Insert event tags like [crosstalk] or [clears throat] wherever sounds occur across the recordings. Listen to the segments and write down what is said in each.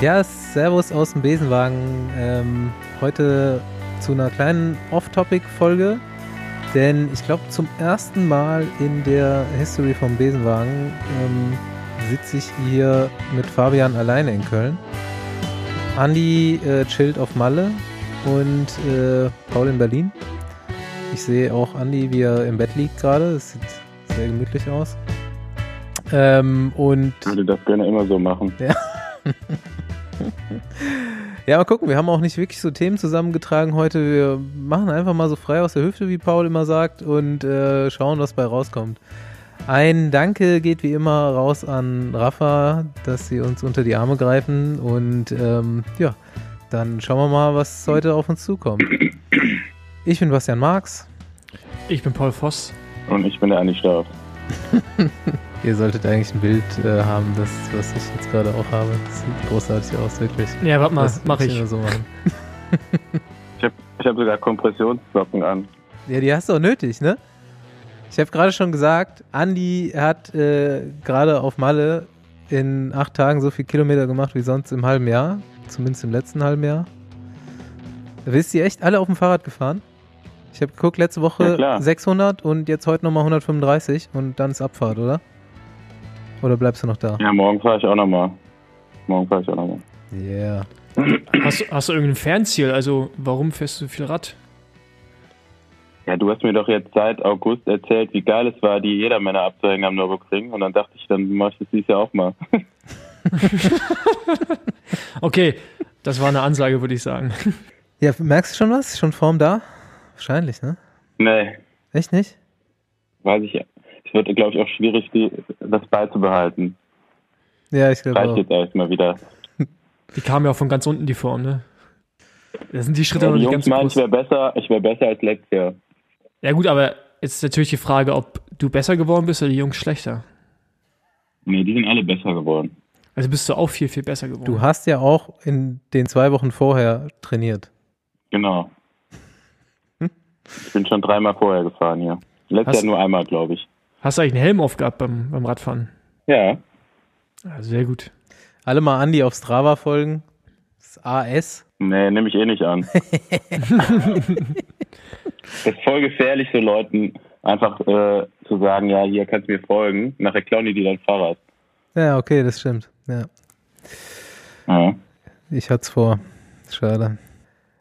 Ja, Servus aus dem Besenwagen. Ähm, heute zu einer kleinen Off-Topic-Folge, denn ich glaube, zum ersten Mal in der History vom Besenwagen ähm, sitze ich hier mit Fabian alleine in Köln. Andi äh, chillt auf Malle und äh, Paul in Berlin. Ich sehe auch Andi, wie er im Bett liegt gerade. Das sieht sehr gemütlich aus. Ähm, und Ich würde das gerne immer so machen. ja. Ja, mal gucken. Wir haben auch nicht wirklich so Themen zusammengetragen heute. Wir machen einfach mal so frei aus der Hüfte, wie Paul immer sagt, und äh, schauen, was bei rauskommt. Ein Danke geht wie immer raus an Rafa, dass sie uns unter die Arme greifen. Und ähm, ja, dann schauen wir mal, was heute auf uns zukommt. Ich bin Bastian Marx. Ich bin Paul Voss. Und ich bin der Andi Stauf. [laughs] Ihr solltet eigentlich ein Bild äh, haben, das, was ich jetzt gerade auch habe. Das sieht großartig aus, wirklich. Ja, warte mal, Das mach muss ich. So. Ich habe hab sogar Kompressionssocken an. Ja, die hast du auch nötig, ne? Ich habe gerade schon gesagt, Andi hat äh, gerade auf Malle in acht Tagen so viel Kilometer gemacht wie sonst im halben Jahr. Zumindest im letzten halben Jahr. Wisst ihr echt alle auf dem Fahrrad gefahren? Ich habe geguckt, letzte Ja, Woche klar. 600 und jetzt heute nochmal 135 und dann ist Abfahrt, oder? Oder bleibst du noch da? Ja, morgen fahre ich auch nochmal. Morgen fahre ich auch nochmal. Yeah. Hast, du- hast du irgendein Fernziel? Also, warum fährst du so viel Rad? Ja, du hast mir doch jetzt seit August erzählt, wie geil es war, die Jedermänner abzuhängen am Nürburgring. Und dann dachte ich, dann mach ich das dieses Jahr auch mal. [laughs] Okay, das war eine Ansage, würde ich sagen. Ja, merkst du schon was? Schon Form da? Wahrscheinlich, ne? nee, Echt nicht? weiß ich ja. Es wird, glaube ich, auch schwierig, die, das beizubehalten. Ja, ich glaube Reicht auch. jetzt erstmal wieder. [laughs] Die kam ja auch von ganz unten, die Form, ne? Da sind die Schritte Ja, noch die nicht Jungs ganz so meinen, groß. ich wäre besser, ich wäre besser als letztes Jahr. Ja gut, aber jetzt ist natürlich die Frage, ob du besser geworden bist oder die Jungs schlechter. Nee, die sind alle besser geworden. Also bist du auch viel, viel besser geworden. Du hast ja auch in den zwei Wochen vorher trainiert. Genau. Ich bin schon dreimal vorher gefahren hier. Letztes Jahr nur einmal, glaube ich. Hast du eigentlich einen Helm aufgehabt beim, beim Radfahren? Ja. Ja, sehr gut. Alle mal Andi auf Strava folgen. Das AS. Nee, nehme ich eh nicht an. [laughs] das ist voll gefährlich, so Leuten einfach äh, zu sagen, ja, hier kannst du mir folgen. Nachher klauen die dir dein Fahrrad. Ja, okay, das stimmt. Ja, Ja. ich hatte es vor. Schade.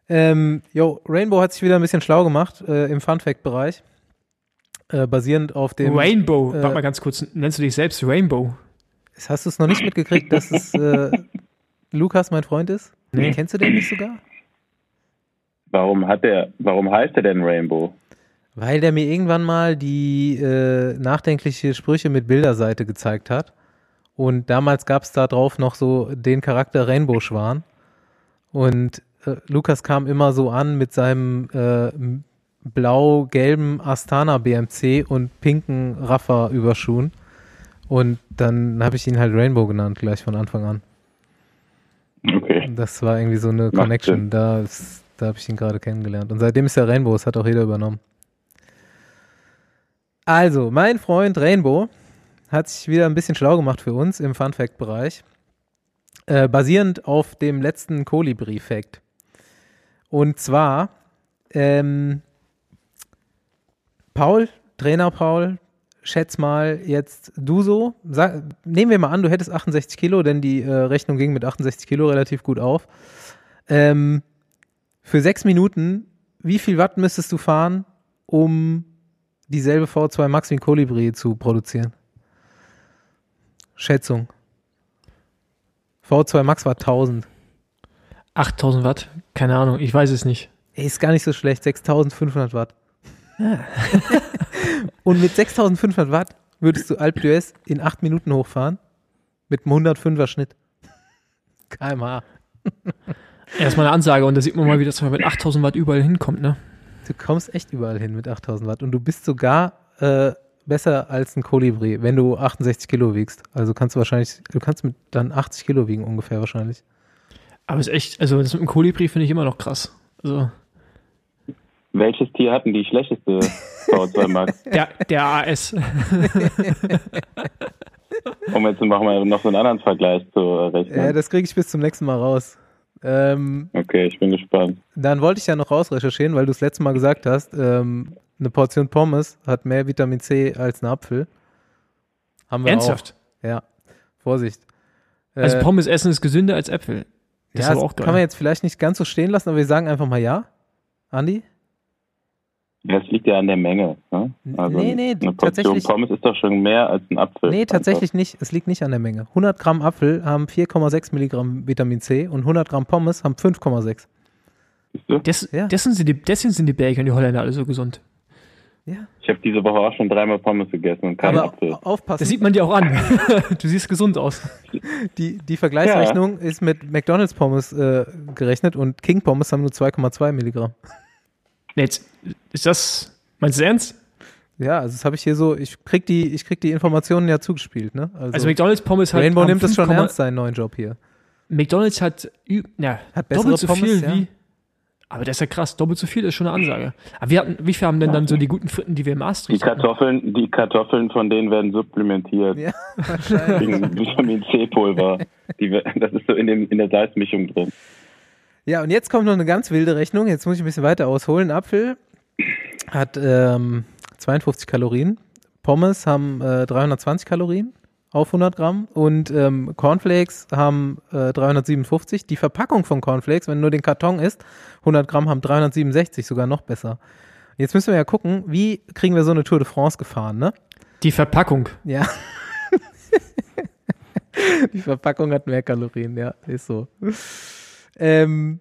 Ähm, jo, Rainbow hat sich wieder ein bisschen schlau gemacht äh, im Fun-Fact-Bereich. Äh, basierend auf dem. Rainbow, äh, warte mal ganz kurz, nennst du dich selbst Rainbow? Hast du es noch nicht mitgekriegt, dass es äh, Lukas mein Freund ist? Nee. Kennst du den nicht sogar? Warum hat der, warum heißt er denn Rainbow? Weil der mir irgendwann mal die äh, nachdenkliche Sprüche mit Bilderseite gezeigt hat. Und damals gab es da drauf noch so den Charakter Rainbow Schwan. Und äh, Lukas kam immer so an mit seinem äh, blau-gelben Astana BMC und pinken Raffa Überschuhen. Und dann habe ich ihn halt Rainbow genannt, gleich von Anfang an. Okay. Das war irgendwie so eine Macht Connection. Sinn. Da, ist- da habe ich ihn gerade kennengelernt. Und seitdem ist er Rainbow, das hat auch jeder übernommen. Also, mein Freund Rainbow hat sich wieder ein bisschen schlau gemacht für uns im Fun Fact Bereich. Äh, basierend auf dem letzten Kolibri-Fact. Und zwar, ähm, Paul, Trainer Paul, schätz mal jetzt du so, sag, nehmen wir mal an, du hättest 68 Kilo, denn die äh, Rechnung ging mit 68 Kilo relativ gut auf. Ähm, für sechs Minuten, wie viel Watt müsstest du fahren, um dieselbe V2 Max wie ein Kolibri zu produzieren? Schätzung. V2 Max war 1000. 8000 Watt? Keine Ahnung, ich weiß es nicht. Ist gar nicht so schlecht, 6500 Watt. [laughs] Und mit 6500 Watt würdest du Alpe d'Huez in 8 Minuten hochfahren mit einem 105er Schnitt. [laughs] kmh. Erstmal eine Ansage und da sieht man mal, wie das mit 8000 Watt überall hinkommt, ne? Du kommst echt überall hin mit 8000 Watt und du bist sogar äh, besser als ein Kolibri, wenn du 68 Kilo wiegst. Also kannst du wahrscheinlich, du kannst mit dann 80 Kilo wiegen ungefähr wahrscheinlich. Aber ist echt, also das mit dem Kolibri finde ich immer noch krass. Also Welches Tier hatten die schlechteste V2 Max? der, der AS. [laughs] Um jetzt noch mal noch so einen anderen Vergleich zu rechnen. Ja, das kriege ich bis zum nächsten Mal raus. Ähm, okay, ich bin gespannt. Dann wollte ich ja noch rausrecherchieren, weil du das letzte Mal gesagt hast, ähm, eine Portion Pommes hat mehr Vitamin C als ein Apfel. Haben wir Ernsthaft? Auch. Ja, Vorsicht. Also äh, Pommes essen ist gesünder als Äpfel. Das ja, ist aber auch geil. kann man jetzt vielleicht nicht ganz so stehen lassen, aber wir sagen einfach mal ja. Andi? Das liegt ja an der Menge. Ne? Also nee, nee, eine Portion Pommes ist doch schon mehr als ein Apfel. Nee, tatsächlich nicht. Es liegt nicht an der Menge. 100 Gramm Apfel haben 4,6 Milligramm Vitamin C und 100 Gramm Pommes haben 5,6. Des, ja. deswegen, sind die, deswegen sind die Belgier und die Holländer alle so gesund. Ja. Ich habe diese Woche auch schon dreimal Pommes gegessen und keinen Apfel. Aufpassen. Das sieht man dir auch an. [laughs] du siehst gesund aus. Die, die Vergleichsrechnung ja. ist mit McDonalds Pommes äh, gerechnet und King Pommes haben nur 2,2 Milligramm. Jetzt, ist das, meinst du ernst? Ja, also das habe ich hier so, ich krieg die, ich krieg die Informationen ja zugespielt, ne? Also, also McDonalds Pommes hat. Rainbow nimmt das schon ernst, seinen neuen Job hier. McDonalds hat, ja, hat doppelt so Pommes, viel ja. wie, aber das ist ja krass, doppelt so viel ist schon eine Ansage. Aber wir hatten, wie viel haben denn dann so die guten Fritten, die wir im Maastricht Die Kartoffeln, hatten? die Kartoffeln von denen werden supplementiert. Ja, [laughs] wahrscheinlich. Vitamin C-Pulver. [laughs] das ist so in, dem, in der Salzmischung drin. Ja, und jetzt kommt noch eine ganz wilde Rechnung. Jetzt muss ich ein bisschen weiter ausholen. Apfel hat ähm, 52 Kalorien. Pommes haben äh, 320 Kalorien auf 100 Gramm und ähm, Cornflakes haben äh, 357. Die Verpackung von Cornflakes, wenn nur den Karton ist, 100 Gramm haben 367, sogar noch besser. Jetzt müssen wir ja gucken, wie kriegen wir so eine Tour de France gefahren, ne? Die Verpackung. Ja. [laughs] Die Verpackung hat mehr Kalorien, ja, ist so. Ähm,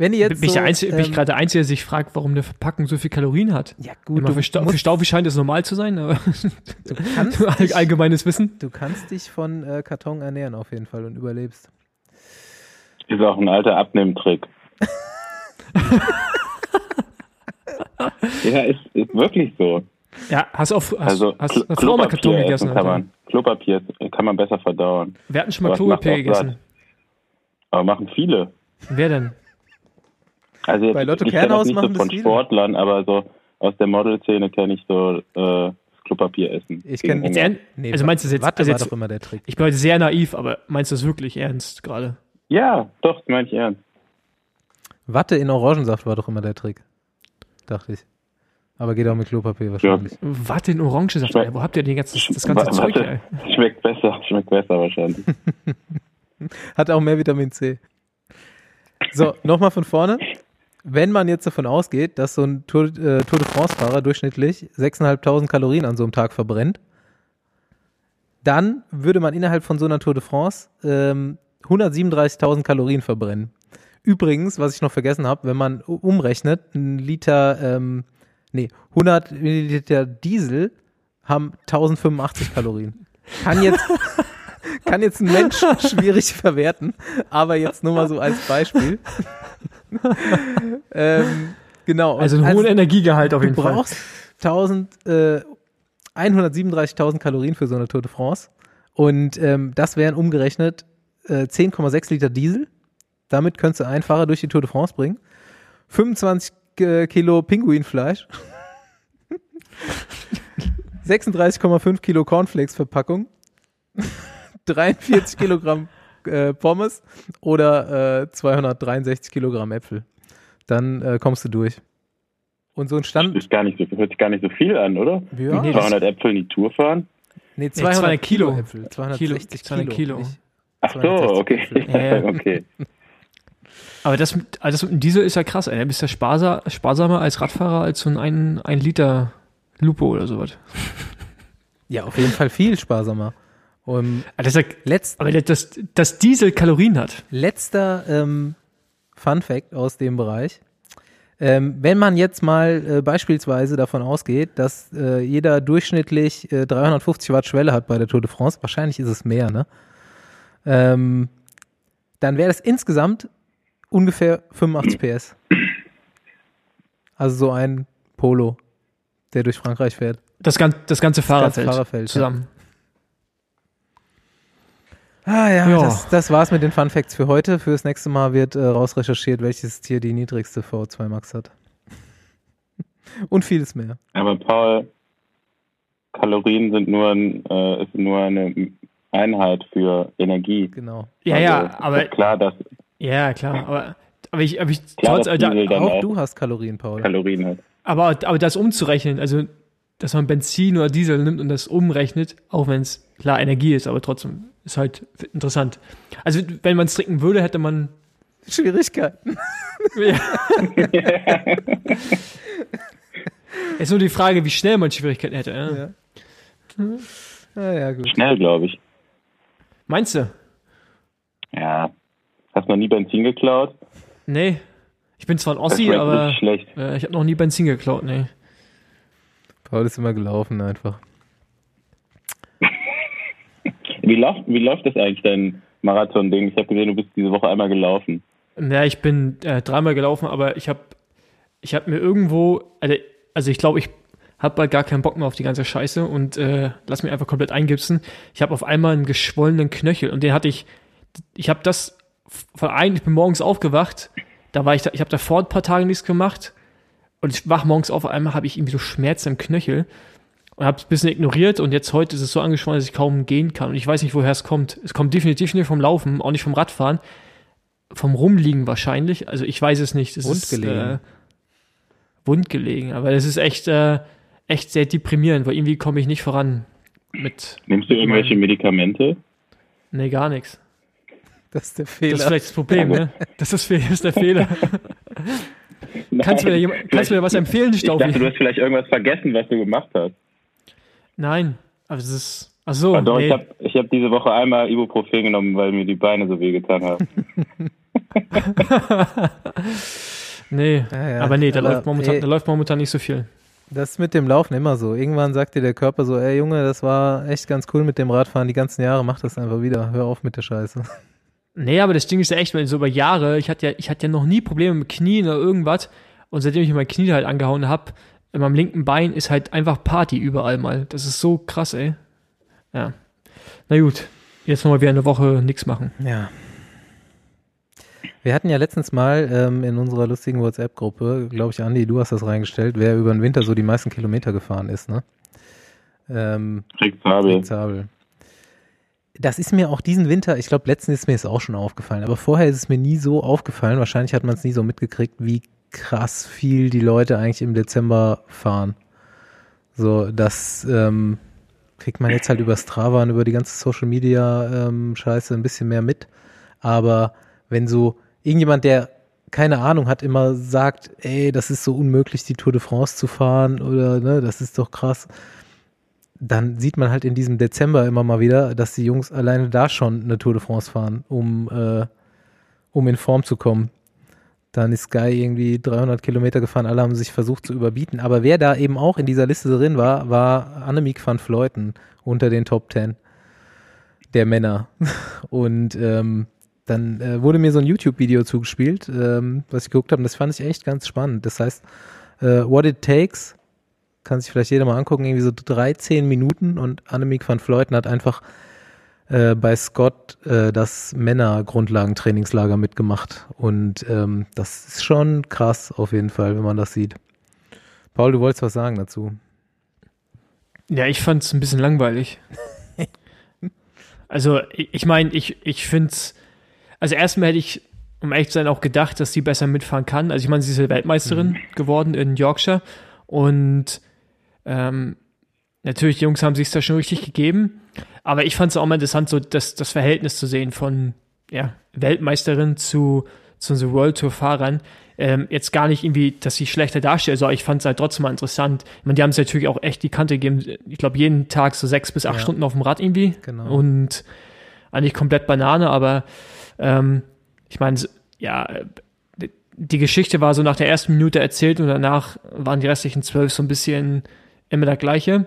wenn ihr jetzt bin, so, ich, Einzige, ähm, bin ich gerade der Einzige, der sich fragt, warum eine Verpackung so viel Kalorien hat? Ja, gut. Du, für, Stau, für Staufi scheint es normal zu sein, aber du kannst [laughs] dich, allgemeines Wissen. Du kannst dich von äh, Karton ernähren auf jeden Fall und überlebst. Ist auch ein alter Abnehmtrick. [laughs] ja, ist, ist wirklich so. Ja, hast du auch hast, also, hast, mal Karton gegessen? Kann man, Klopapier kann man besser verdauen. Wir hatten schon mal Klopapier gegessen. Aber machen viele. Wer denn? Also jetzt, Bei Lotto Kernhaus nicht machen so von Sportlern, aber so aus der Modelszene kenne ich so äh, Klopapier essen. Ich kenne jetzt nee, Also meinst du jetzt, Watte also jetzt, war doch immer der Trick. Ich bin heute sehr naiv, aber meinst du das wirklich ernst gerade? Ja, doch, das meine ich ernst. Watte in Orangensaft war doch immer der Trick. Dachte ich. Aber geht auch mit Klopapier wahrscheinlich. Ja. Watte in Orangensaft, Schmeck, wo habt ihr den ganzen, das ganze Watte, Zeug, ey? Schmeckt besser, schmeckt besser wahrscheinlich. [laughs] Hat auch mehr Vitamin C. So, nochmal von vorne. Wenn man jetzt davon ausgeht, dass so ein Tour, äh, Tour de France-Fahrer durchschnittlich 6.500 Kalorien an so einem Tag verbrennt, dann würde man innerhalb von so einer Tour de France ähm, 137.000 Kalorien verbrennen. Übrigens, was ich noch vergessen habe, wenn man umrechnet, ein Liter, ähm, nee, 100 Milliliter Diesel haben 1085 Kalorien. Kann jetzt, kann jetzt ein Mensch [laughs] schwierig verwerten, aber jetzt nur mal so als Beispiel. [laughs] ähm, genau. Also einen hohen Energiegehalt auf jeden Fall. Du brauchst 1000, äh, 137.000 Kalorien für so eine Tour de France. Und ähm, das wären umgerechnet äh, 10,6 Liter Diesel. Damit könntest du einen Fahrer durch die Tour de France bringen. 25 äh, Kilo Pinguinfleisch. [laughs] 36,5 Kilo Cornflakes-Verpackung. 43 Kilogramm äh, Pommes oder äh, 263 Kilogramm Äpfel. Dann äh, kommst du durch. Und so ein Stand. Das ist gar nicht so, hört sich gar nicht so viel an, oder? Ja. 200 Äpfel in die Tour fahren? Nee, 200, nee, 200 Kilo. Äpfel. 260 Kilo. Kilo. Kilo. Ach so, okay. Ja, [laughs] okay. Aber das, also das Diesel ist ja krass, ey. Du bist ja sparsam, sparsamer als Radfahrer als so ein 1 Liter Lupo oder sowas. Ja, auf jeden Fall viel sparsamer. Um, das ja, letzt, aber das, das Diesel Kalorien hat. Letzter ähm, Fun Fact aus dem Bereich. Ähm, wenn man jetzt mal äh, beispielsweise davon ausgeht, dass äh, jeder durchschnittlich äh, 350 Watt Schwelle hat bei der Tour de France, wahrscheinlich ist es mehr, ne? Ähm, dann wäre das insgesamt ungefähr 85 PS. Also so ein Polo, der durch Frankreich fährt. Das, gan das ganze Fahrerfeld, das ganze Fahrerfeld zusammen. Ja. Ah ja, ja. Das, das, war's mit den Fun Facts für heute. Fürs nächste Mal wird äh, rausrecherchiert, welches Tier die niedrigste VO2 Max hat. [laughs] Und vieles mehr. Aber Paul, Kalorien sind nur, ein, äh, ist nur eine Einheit für Energie. Genau. Ja, also, ja, aber klar, dass ja klar, aber aber ich, aber ich klar, trotz, äh, auch, auch du hast Kalorien, Paul. Kalorien hat. Aber aber das umzurechnen, also dass man Benzin oder Diesel nimmt und das umrechnet, auch wenn es klar Energie ist, aber trotzdem ist halt interessant. Also wenn man es trinken würde, hätte man Schwierigkeiten. Ja. ist nur die Frage, wie schnell man Schwierigkeiten hätte. Ja, ja. Ah, ja gut. Schnell, glaube ich. Meinst du? Ja. Hast du noch nie Benzin geklaut? Nee. Ich bin zwar ein Ossi, aber äh, ich habe noch nie Benzin geklaut, nee. Paul ist immer gelaufen einfach. wie, läuft, wie läuft das eigentlich, dein Marathon-Ding? Ich habe gesehen, du bist diese Woche einmal gelaufen. Ja, ich bin äh, dreimal gelaufen, aber ich habe ich hab mir irgendwo, also, also ich glaube, ich habe bald gar keinen Bock mehr auf die ganze Scheiße und äh, lass mich einfach komplett eingipsen. Ich habe auf einmal einen geschwollenen Knöchel und den hatte ich, ich habe das von ein, ich bin morgens aufgewacht, da war ich, da, ich habe davor ein paar Tage nichts gemacht und ich wach morgens auf, einmal habe ich irgendwie so Schmerzen im Knöchel und habe es ein bisschen ignoriert und jetzt heute ist es so angeschwollen, dass ich kaum gehen kann und ich weiß nicht, woher es kommt. Es kommt definitiv nicht vom Laufen, auch nicht vom Radfahren, vom Rumliegen wahrscheinlich. Also ich weiß es nicht. Es wundgelegen. Ist, äh, wundgelegen, aber es ist echt, äh, echt sehr deprimierend, weil irgendwie komme ich nicht voran mit. Nimmst du irgendwelche Medikamente? Nee, gar nichts. [laughs] Das ist der Fehler. Das ist vielleicht das Problem, ne? Das ist, das ist der Fehler. Kannst, du mir, kannst du mir was empfehlen, Staufi? Ich dachte, du hast vielleicht irgendwas vergessen, was du gemacht hast. Nein, aber es ist. Ach so. Doch, nee. ich habe ich hab diese Woche einmal Ibuprofen genommen, weil mir die Beine so weh getan haben. [laughs] nee, ja, ja. aber nee, da, aber, läuft momentan, ey, da läuft momentan nicht so viel. Das ist mit dem Laufen immer so. Irgendwann sagt dir der Körper so, ey Junge, das war echt ganz cool mit dem Radfahren die ganzen Jahre, mach das einfach wieder, hör auf mit der Scheiße. Nee, aber das Ding ist ja echt, weil so über Jahre, ich hatte ja, ich hatte ja noch nie Probleme mit Knien oder irgendwas und seitdem ich mein Knie halt angehauen habe, in meinem linken Bein ist halt einfach Party überall mal. Das ist so krass, ey. Ja. Na gut, jetzt nochmal wieder eine Woche nichts machen. Ja. Wir hatten ja letztens mal ähm, in unserer lustigen WhatsApp-Gruppe, glaube ich, Andi, du hast das reingestellt, wer über den Winter so die meisten Kilometer gefahren ist, ne? Ähm, Rick Zabel. Rick Zabel. Das ist mir auch diesen Winter, ich glaube, letztens ist mir es auch schon aufgefallen, aber vorher ist es mir nie so aufgefallen. Wahrscheinlich hat man es nie so mitgekriegt, wie krass viel die Leute eigentlich im Dezember fahren. So, das ähm, kriegt man jetzt halt über Strava und über die ganze Social Media ähm, Scheiße ein bisschen mehr mit. Aber wenn so irgendjemand, der keine Ahnung hat, immer sagt, ey, das ist so unmöglich, die Tour de France zu fahren oder ne, das ist doch krass, dann sieht man halt in diesem Dezember immer mal wieder, dass die Jungs alleine da schon eine Tour de France fahren, um, äh, um in Form zu kommen. Dann ist Sky irgendwie 300 Kilometer gefahren, alle haben sich versucht zu überbieten. Aber wer da eben auch in dieser Liste drin war, war Annemiek van Fleuten unter den Top 10 der Männer. [laughs] Und ähm, dann äh, wurde mir so ein YouTube-Video zugespielt, ähm, was ich geguckt habe, und das fand ich echt ganz spannend. Das heißt, äh, What It Takes, kann sich vielleicht jeder mal angucken, irgendwie so 13 Minuten und Annemiek van Fleuten hat einfach äh, bei Scott äh, das Männer-Grundlagentrainingslager mitgemacht. Und ähm, das ist schon krass auf jeden Fall, wenn man das sieht. Paul, du wolltest was sagen dazu. Ja, ich fand es ein bisschen langweilig. [laughs] also, ich meine, ich, ich finde es also erstmal hätte ich, um ehrlich zu sein, auch gedacht, dass sie besser mitfahren kann. Also ich meine, sie ist ja Weltmeisterin mhm. geworden in Yorkshire und ähm, natürlich, die Jungs haben sich da schon richtig gegeben. Aber ich fand es auch mal interessant, so das, das Verhältnis zu sehen von ja, Weltmeisterin zu, zu so World Tour Fahrern. Ähm, jetzt gar nicht irgendwie, dass sie schlechter darstellt, also ich fand es halt trotzdem mal interessant. Ich meine, die haben es natürlich auch echt die Kante gegeben. Ich glaube, jeden Tag so sechs bis acht ja. Stunden auf dem Rad irgendwie. Genau. Und eigentlich komplett Banane, aber ähm, ich meine, ja, die Geschichte war so nach der ersten Minute erzählt und danach waren die restlichen zwölf so ein bisschen immer der gleiche.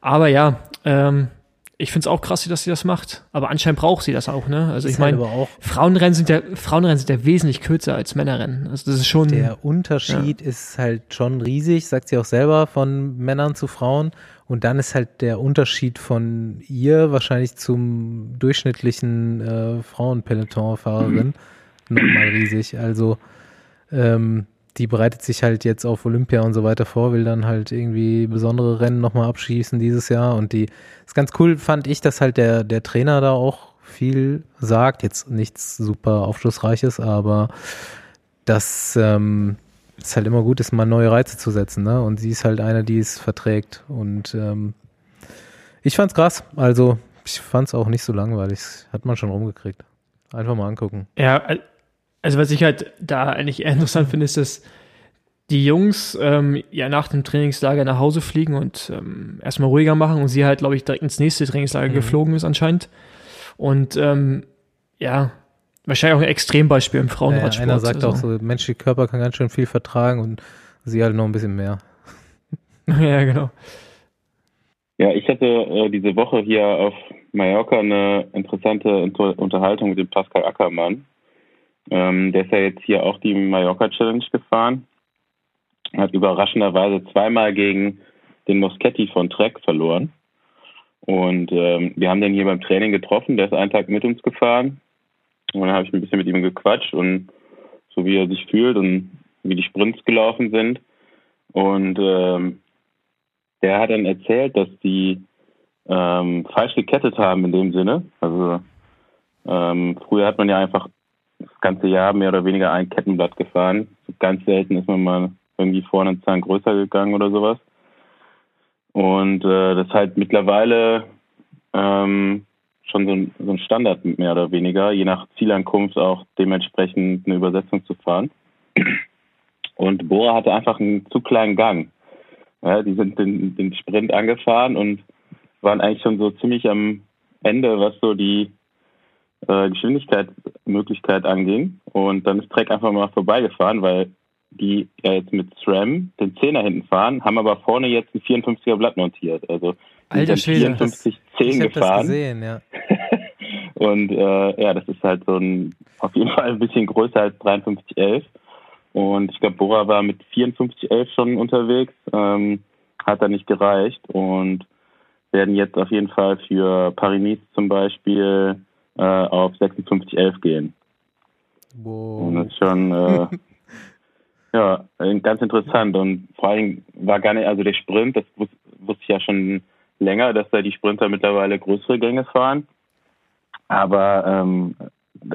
Aber ja, ähm, ich finde es auch krass, dass sie das macht. Aber anscheinend braucht sie das auch, ne? Also ich meine, halt Frauenrennen sind ja Frauenrennen sind ja wesentlich kürzer als Männerrennen. Also das ist schon. Der Unterschied ja. ist halt schon riesig, sagt sie auch selber, von Männern zu Frauen. Und dann ist halt der Unterschied von ihr wahrscheinlich zum durchschnittlichen äh, Frauenpeloton-Fahrerin [clears throat] mhm. nochmal riesig. Also ähm, die bereitet sich halt jetzt auf Olympia und so weiter vor, will dann halt irgendwie besondere Rennen nochmal abschließen dieses Jahr. Und die ist ganz cool, fand ich, dass halt der, der Trainer da auch viel sagt. Jetzt nichts super Aufschlussreiches, aber dass ähm, es halt immer gut ist, mal neue Reize zu setzen. Ne? Und sie ist halt eine, die es verträgt. Und ähm, ich fand's krass. Also ich fand's auch nicht so langweilig. Hat man schon rumgekriegt. Einfach mal angucken. Ja, also was ich halt da eigentlich eher interessant finde, ist, dass die Jungs ähm, ja nach dem Trainingslager nach Hause fliegen und ähm, erstmal ruhiger machen und sie halt, glaube ich, direkt ins nächste Trainingslager mhm. geflogen ist anscheinend. Und ähm, ja, wahrscheinlich auch ein Extrembeispiel im Frauenradsport. Ja, einer sagt also. auch so, menschliche Körper kann ganz schön viel vertragen und sie halt noch ein bisschen mehr. [laughs] ja, genau. Ja, ich hatte äh, diese Woche hier auf Mallorca eine interessante Unter Unterhaltung mit dem Pascal Ackermann. Ähm, der ist ja jetzt hier auch die Mallorca Challenge gefahren. Hat überraschenderweise zweimal gegen den Moschetti von Trek verloren. Und ähm, wir haben den hier beim Training getroffen. Der ist einen Tag mit uns gefahren. Und dann habe ich ein bisschen mit ihm gequatscht und so wie er sich fühlt und wie die Sprints gelaufen sind. Und ähm, der hat dann erzählt, dass die ähm, falsch gekettet haben in dem Sinne. Also ähm, früher hat man ja einfach ganze Jahr mehr oder weniger ein Kettenblatt gefahren. Ganz selten ist man mal irgendwie vorne einen Zahn größer gegangen oder sowas. Und äh, das ist halt mittlerweile ähm, schon so ein, so ein Standard mehr oder weniger, je nach Zielankunft auch dementsprechend eine Übersetzung zu fahren. Und Bora hatte einfach einen zu kleinen Gang. Ja, die sind den, den Sprint angefahren und waren eigentlich schon so ziemlich am Ende, was so die äh, Geschwindigkeitsmöglichkeit anging. Und dann ist Trek einfach mal vorbeigefahren, weil die ja jetzt mit SRAM den Zehner hinten fahren, haben aber vorne jetzt ein 54er Blatt montiert. Also Alter Schwede, 54 10 ich gefahren. Das gesehen, ja. [laughs] und äh, ja, das ist halt so ein auf jeden Fall ein bisschen größer als 5311. Und ich glaube, Bora war mit 5411 schon unterwegs, ähm, hat da nicht gereicht und werden jetzt auf jeden Fall für Paris-Nice zum Beispiel äh, auf 5611 gehen. Wow. Und das ist schon äh, [laughs] ja, ganz interessant und vor allem war gar nicht, also der Sprint, das wus wusste ich ja schon länger, dass da die Sprinter mittlerweile größere Gänge fahren. Aber ähm,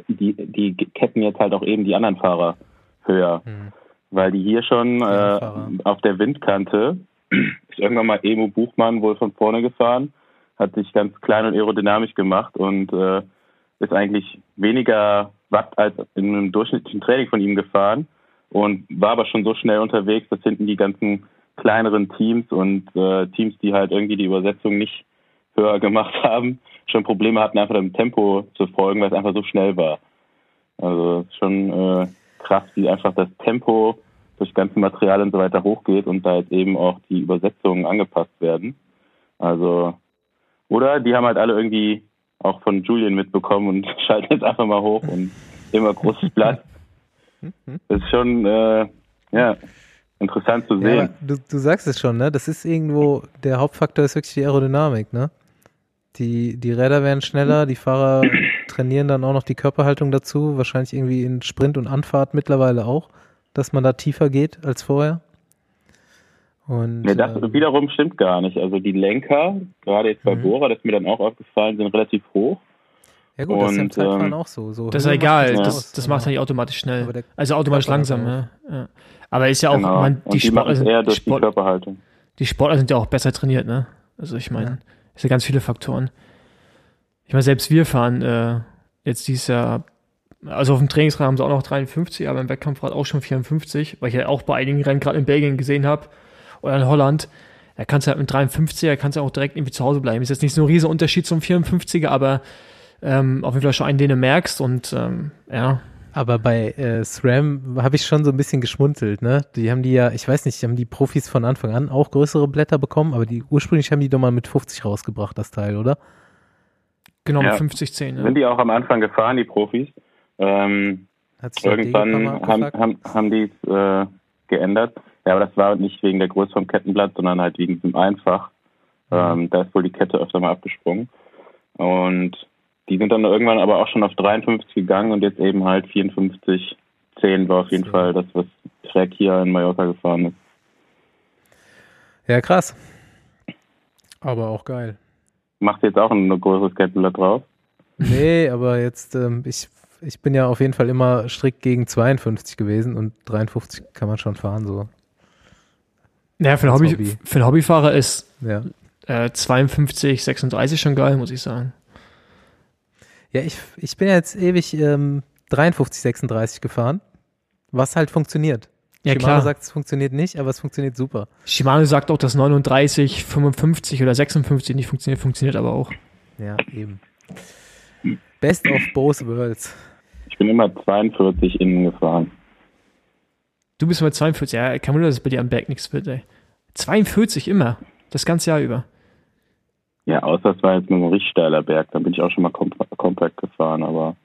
die, die ketten jetzt halt auch eben die anderen Fahrer höher. Mhm. Weil die hier schon äh, auf der Windkante [clears throat] ist irgendwann mal Emo Buchmann wohl von vorne gefahren, hat sich ganz klein und aerodynamisch gemacht und äh, ist eigentlich weniger Watt als in einem durchschnittlichen Training von ihm gefahren und war aber schon so schnell unterwegs, dass hinten die ganzen kleineren Teams und äh, Teams, die halt irgendwie die Übersetzung nicht höher gemacht [laughs] haben, schon Probleme hatten, einfach dem Tempo zu folgen, weil es einfach so schnell war. Also schon äh, krass, wie einfach das Tempo durch ganze Material und so weiter hochgeht und da jetzt eben auch die Übersetzungen angepasst werden. Also, oder die haben halt alle irgendwie auch von Julian mitbekommen und [laughs] schalten jetzt einfach mal hoch und immer großes Blatt. [laughs] Das ist schon, äh, ja, interessant zu sehen. Ja, du, du sagst es schon, ne? Das ist irgendwo, der Hauptfaktor ist wirklich die Aerodynamik, ne? Die, die Räder werden schneller, die Fahrer [clears throat] trainieren dann auch noch die Körperhaltung dazu, wahrscheinlich irgendwie in Sprint und Anfahrt mittlerweile auch, dass man da tiefer geht als vorher. Und, ja, das ähm, wiederum stimmt gar nicht. Also die Lenker, gerade jetzt bei mhm. Bora, das ist mir dann auch aufgefallen, sind relativ hoch. Ja gut, und, das ist ja im Zeitfahren ähm, auch so. so das ist ja egal, das, das macht er nicht automatisch schnell. Also automatisch langsam, ja. ja. Aber ist ja auch, genau. man, die, Sportler sind, eher durch die, Sport, die Körperhaltung. Die Sportler sind ja auch besser trainiert, ne? Also ich meine, ja. es sind ganz viele Faktoren. Ich meine, selbst wir fahren äh, jetzt dieses Jahr, also auf dem Trainingsrad haben sie auch noch 53, aber im Wettkampfrad auch schon 54, weil ich ja auch bei einigen Rennen gerade in Belgien gesehen habe oder in Holland. Da kannst du halt mit 53er, kannst du auch direkt irgendwie zu Hause bleiben. Ist jetzt nicht so ein riesiger Unterschied zum 54er, aber ähm, auf jeden Fall schon einen, den du merkst und ähm, ja. Aber bei äh, SRAM habe ich schon so ein bisschen geschmunzelt, ne? Die haben die ja, ich weiß nicht, haben die Profis von Anfang an auch größere Blätter bekommen, aber die ursprünglich haben die doch mal mit 50 rausgebracht, das Teil, oder? Genau, mit 50 10. Ja. Sind die auch am Anfang gefahren, die Profis? Ähm, irgendwann haben, haben, haben die es äh, geändert. Ja, aber das war nicht wegen der Größe vom Kettenblatt, sondern halt wegen dem Einfach. Mhm. Ähm, da ist wohl die Kette öfter mal abgesprungen. Und die sind dann irgendwann aber auch schon auf 53 gegangen und jetzt eben halt 54, 10 war auf jeden so. Fall das, was Track hier in Mallorca gefahren ist. Ja, krass. Aber auch geil. Macht jetzt auch ein größeres Skateboard drauf? Nee, aber jetzt, ähm, ich, ich bin ja auf jeden Fall immer strikt gegen 52 gewesen und 53 kann man schon fahren, so. Naja, für einen, Hobby, Hobby. für einen Hobbyfahrer ist Ja. äh, 52, 36 schon geil, muss ich sagen. Ja, ich, ich bin ja jetzt ewig ähm, 53, 36 gefahren, was halt funktioniert. Ja, Shimano klar. sagt, es funktioniert nicht, aber es funktioniert super. Shimano sagt auch, dass 39, 55 oder 56 nicht funktioniert, funktioniert aber auch. Ja, eben. Best of both worlds. Ich bin immer 42 innen gefahren. Du bist mal 42, ja, kein Wunder, dass bei dir am Berg nichts wird, ey. 42 immer, das ganze Jahr über. Ja, außer es war jetzt nur ein richtig steiler Berg. Da bin ich auch schon mal komp Compact gefahren, aber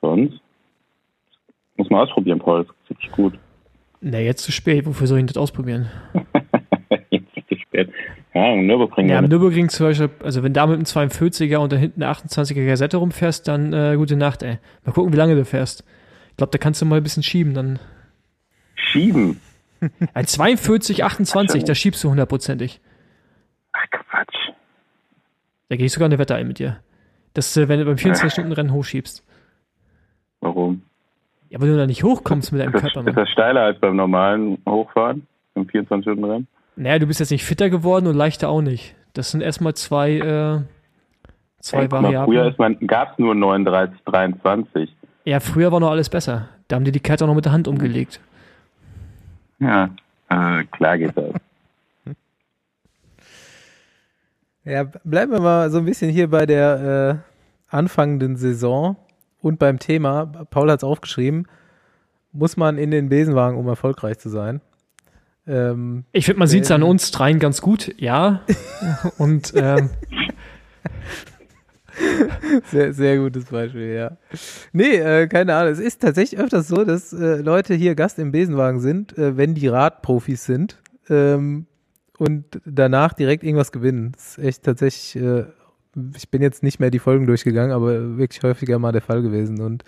sonst muss man ausprobieren, Paul. Das ist richtig gut. Na, jetzt zu spät, wofür soll ich das ausprobieren? [laughs] Jetzt ist es spät. Ja, im Nürburgring. Ja, Ja, am Nürburgring zum Beispiel, also wenn da mit einem 42er und da hinten eine 28er Gazette rumfährst, dann äh, gute Nacht, ey. Mal gucken, wie lange du fährst. Ich glaube, da kannst du mal ein bisschen schieben, dann. Schieben. [laughs] Ein 42, 28, da schiebst du hundertprozentig. Ach, Quatsch. Da gehe ich sogar eine Wette ein mit dir. Dass du, wenn du beim 24-Stunden-Rennen hochschiebst. Warum? Ja, weil du da nicht hochkommst mit deinem Ist das, Körper, ist Mann. das steiler als beim normalen Hochfahren? Im 24-Stunden-Rennen? Naja, du bist jetzt nicht fitter geworden und leichter auch nicht. Das sind erstmal zwei, äh, zwei Ey, mal, Variablen. früher ist gab es nur 39, 23. ja, früher war noch alles besser. Da haben die die Kette auch noch mit der Hand umgelegt. Ja, äh, klar geht das. Ja, bleiben wir mal so ein bisschen hier bei der äh, anfangenden Saison und beim Thema. Paul hat es aufgeschrieben. Muss man in den Besenwagen, um erfolgreich zu sein? Ähm, Ich finde, man sieht es an uns dreien ganz gut, ja. [laughs] Und ähm, [laughs] Sehr, sehr gutes Beispiel, ja. Nee, äh, keine Ahnung. Es ist tatsächlich öfters so, dass äh, Leute hier Gast im Besenwagen sind, äh, wenn die Radprofis sind ähm, und danach direkt irgendwas gewinnen. Das ist echt tatsächlich, äh, ich bin jetzt nicht mehr die Folgen durchgegangen, aber wirklich häufiger mal der Fall gewesen. Und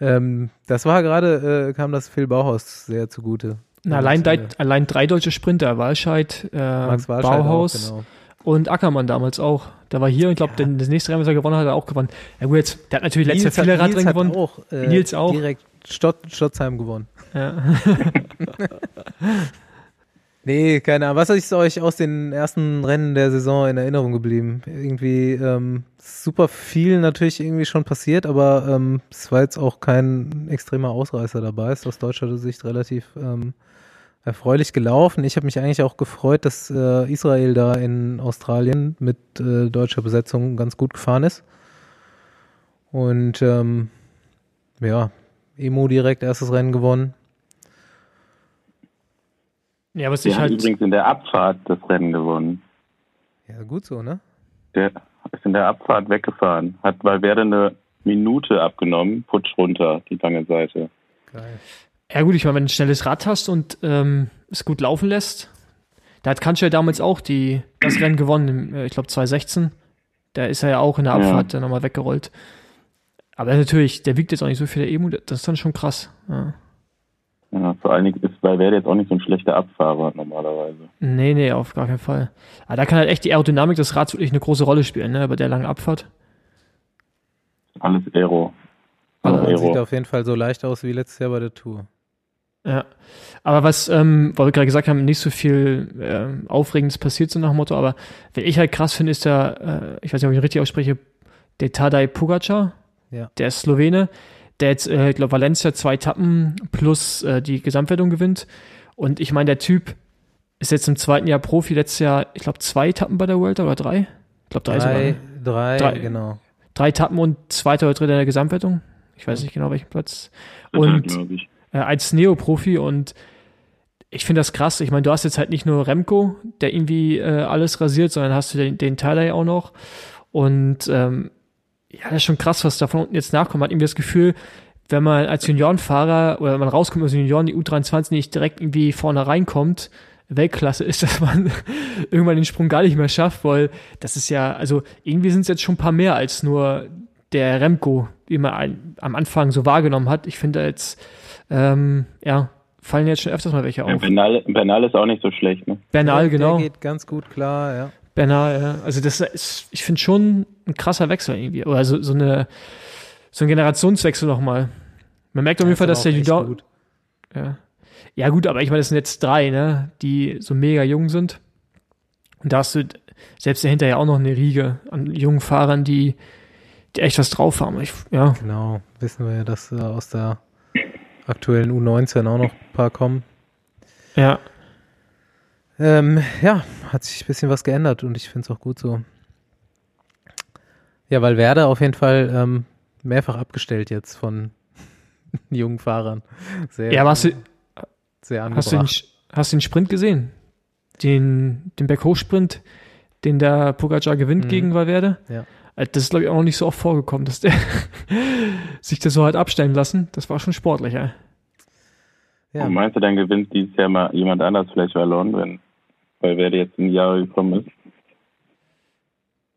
ähm, das war gerade, äh, kam das Phil Bauhaus sehr zugute. na, allein, äh, allein drei deutsche Sprinter, Walscheid, äh, Max Walscheid auch, Bauhaus genau. Und Ackermann damals auch. Der war hier und ich glaube, Ja. das nächste Rennen, was er gewonnen hat, hat er auch gewonnen. Ja gut, jetzt, der hat natürlich letztes Jahr viele Radrennen gewonnen. Auch, äh, Nils auch. Direkt Stott, Stottsheim gewonnen. Ja. [laughs] Nee, keine Ahnung. Was ist euch aus den ersten Rennen der Saison in Erinnerung geblieben? Irgendwie ähm, super viel natürlich irgendwie schon passiert, aber ähm, es war jetzt auch kein extremer Ausreißer dabei. Ist aus deutscher Sicht relativ ähm, erfreulich gelaufen. Ich habe mich eigentlich auch gefreut, dass äh, Israel da in Australien mit äh, deutscher Besetzung ganz gut gefahren ist. Und ähm, ja, Emo direkt erstes Rennen gewonnen. ja, was Der ich hat halt. übrigens in der Abfahrt das Rennen gewonnen. Ja, gut so, ne? Der ist in der Abfahrt weggefahren. Hat Valverde eine Minute abgenommen, putsch runter, die lange Seite. Geil. Ja gut, ich meine, wenn du ein schnelles Rad hast und ähm, es gut laufen lässt, da hat ja damals auch die, das Rennen gewonnen, äh, ich glaube 2016. Da ist er ja auch in der Ja. Abfahrt dann nochmal weggerollt. Aber natürlich, der wiegt jetzt auch nicht so viel, der Emu, das ist dann schon krass. Ja. Ja, vor allen Dingen ist Valverde jetzt auch nicht so ein schlechter Abfahrer normalerweise. Nee, nee, auf gar keinen Fall. Aber da kann halt echt die Aerodynamik des Rads wirklich eine große Rolle spielen, ne, bei der langen Abfahrt. Alles Aero. Also, Alles Sieht Aero. auf jeden Fall so leicht aus wie letztes Jahr bei der Tour. Ja. Aber was, ähm, weil wir gerade gesagt haben, nicht so viel ähm, Aufregendes passiert, so nach dem Motto, aber wenn ich halt krass finde, ist der, äh, ich weiß nicht, ob ich ihn richtig ausspreche, der Tadej Pogacar, Ja. der ist Slowene, der jetzt, äh, ich glaube, Valencia zwei Etappen plus äh, die Gesamtwertung gewinnt. Und ich meine, der Typ ist jetzt im zweiten Jahr Profi, letztes Jahr, ich glaube, zwei Etappen bei der World oder drei? Ich glaube, drei, sogar. Drei, Ne? drei, Drei. genau. Drei Etappen und zweiter oder dritter in der Gesamtwertung. Ich weiß nicht genau, welchen Platz. Und glaub ich. Äh, als Neoprofi und ich finde das krass. Ich meine, du hast jetzt halt nicht nur Remco, der irgendwie äh, alles rasiert, sondern hast du den, den Tyler auch noch. Und ähm, ja, das ist schon krass, was da von unten jetzt nachkommt. Man hat irgendwie das Gefühl, wenn man als Juniorenfahrer oder man rauskommt aus den Junioren, die U23 nicht direkt irgendwie vorne reinkommt, Weltklasse ist, [laughs] dass man irgendwann den Sprung gar nicht mehr schafft, weil das ist ja, also irgendwie sind es jetzt schon ein paar mehr als nur der Remco, wie man am Anfang so wahrgenommen hat. Ich finde jetzt, ähm, ja, fallen jetzt schon öfters mal welche Ja, auf. Bernal, Bernal ist auch nicht so schlecht, ne? Bernal, genau. Der geht ganz gut klar, ja. Bernal, ja. Also das ist, ich finde schon ein krasser Wechsel irgendwie. Oder so, so, eine, so ein Generationswechsel nochmal. Man merkt auf jeden Fall, dass der gut. Ja. ja, gut, aber ich meine, das sind jetzt drei, ne, die so mega jung sind. Und da hast du selbst dahinter ja auch noch eine Riege an jungen Fahrern, die, die echt was drauf haben. Ich, ja, Genau, wissen wir ja, dass äh, aus der aktuellen U19 auch noch ein paar kommen. ja. Ähm, ja, hat sich ein bisschen was geändert und ich finde es auch gut so. Ja, weil Werder auf jeden Fall ähm, mehrfach abgestellt jetzt von [laughs] jungen Fahrern. Sehr, Ja, aber hast du, sehr hast du, den, angebracht. hast du den Sprint gesehen? Den, den Berghochsprint, den der Pogacar gewinnt Mhm. gegen Valverde? Ja. Äh, Das ist, glaube ich, auch noch nicht so oft vorgekommen, dass der [laughs] sich das so hat abstellen lassen. Das war schon sportlich, ja. Ja, Und meinst du, dann gewinnt dieses Jahr mal jemand anders vielleicht Wallon, wenn weil wer jetzt in die Jahre gekommen ist?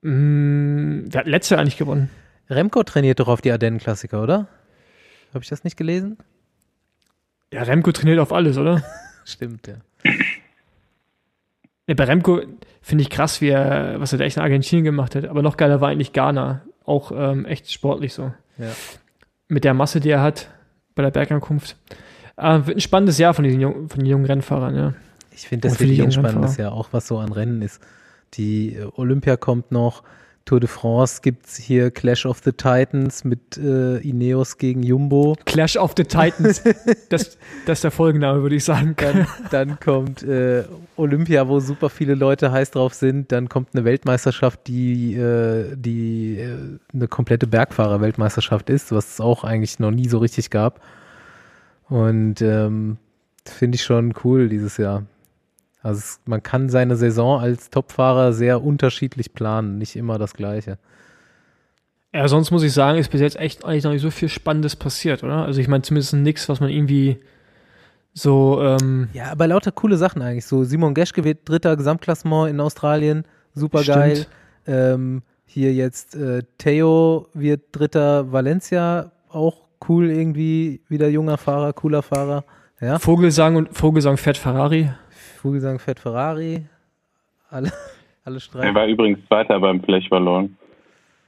Mm, Wer hat letztes Jahr eigentlich gewonnen? Remco trainiert doch auf die Ardennen-Klassiker, oder? Habe ich das nicht gelesen? Ja, Remco trainiert auf alles, oder? [laughs] Stimmt, ja. Ja, bei Remco finde ich krass, wie er, was er da echt in Argentinien gemacht hat. Aber noch geiler war eigentlich Ghana. Auch ähm, echt sportlich so. Ja. Mit der Masse, die er hat bei der Bergankunft. Äh, wird ein spannendes Jahr von diesen jungen, von den jungen Rennfahrern, ja. Ich finde das wirklich ein spannendes Jahr, auch was so an Rennen ist. Die äh, Olympia kommt noch, Tour de France gibt's hier Clash of the Titans mit äh, Ineos gegen Jumbo. Clash of the Titans. [laughs] das, das ist der Folgenname, würde ich sagen. Dann, dann kommt äh, Olympia, wo super viele Leute heiß drauf sind. Dann kommt eine Weltmeisterschaft, die, äh, die äh, eine komplette Bergfahrer-Weltmeisterschaft ist, was es auch eigentlich noch nie so richtig gab. Und ähm, finde ich schon cool dieses Jahr. Also es, man kann seine Saison als Topfahrer sehr unterschiedlich planen, nicht immer das Gleiche. Ja, sonst muss ich sagen, ist bis jetzt echt eigentlich noch nicht so viel Spannendes passiert, oder? Also ich meine zumindest nichts, was man irgendwie so, ähm, Ja, aber lauter coole Sachen eigentlich. So Simon Geschke wird dritter Gesamtklassement in Australien, super geil. Ähm, hier jetzt äh, Theo wird dritter Valencia, auch cool irgendwie, wieder junger Fahrer, cooler Fahrer. Ja, Vogelsang und Vogelsang fährt Ferrari. Vogelsang fährt Ferrari, alle, [laughs] alle Er streiten. war übrigens Zweiter beim Flech Wallon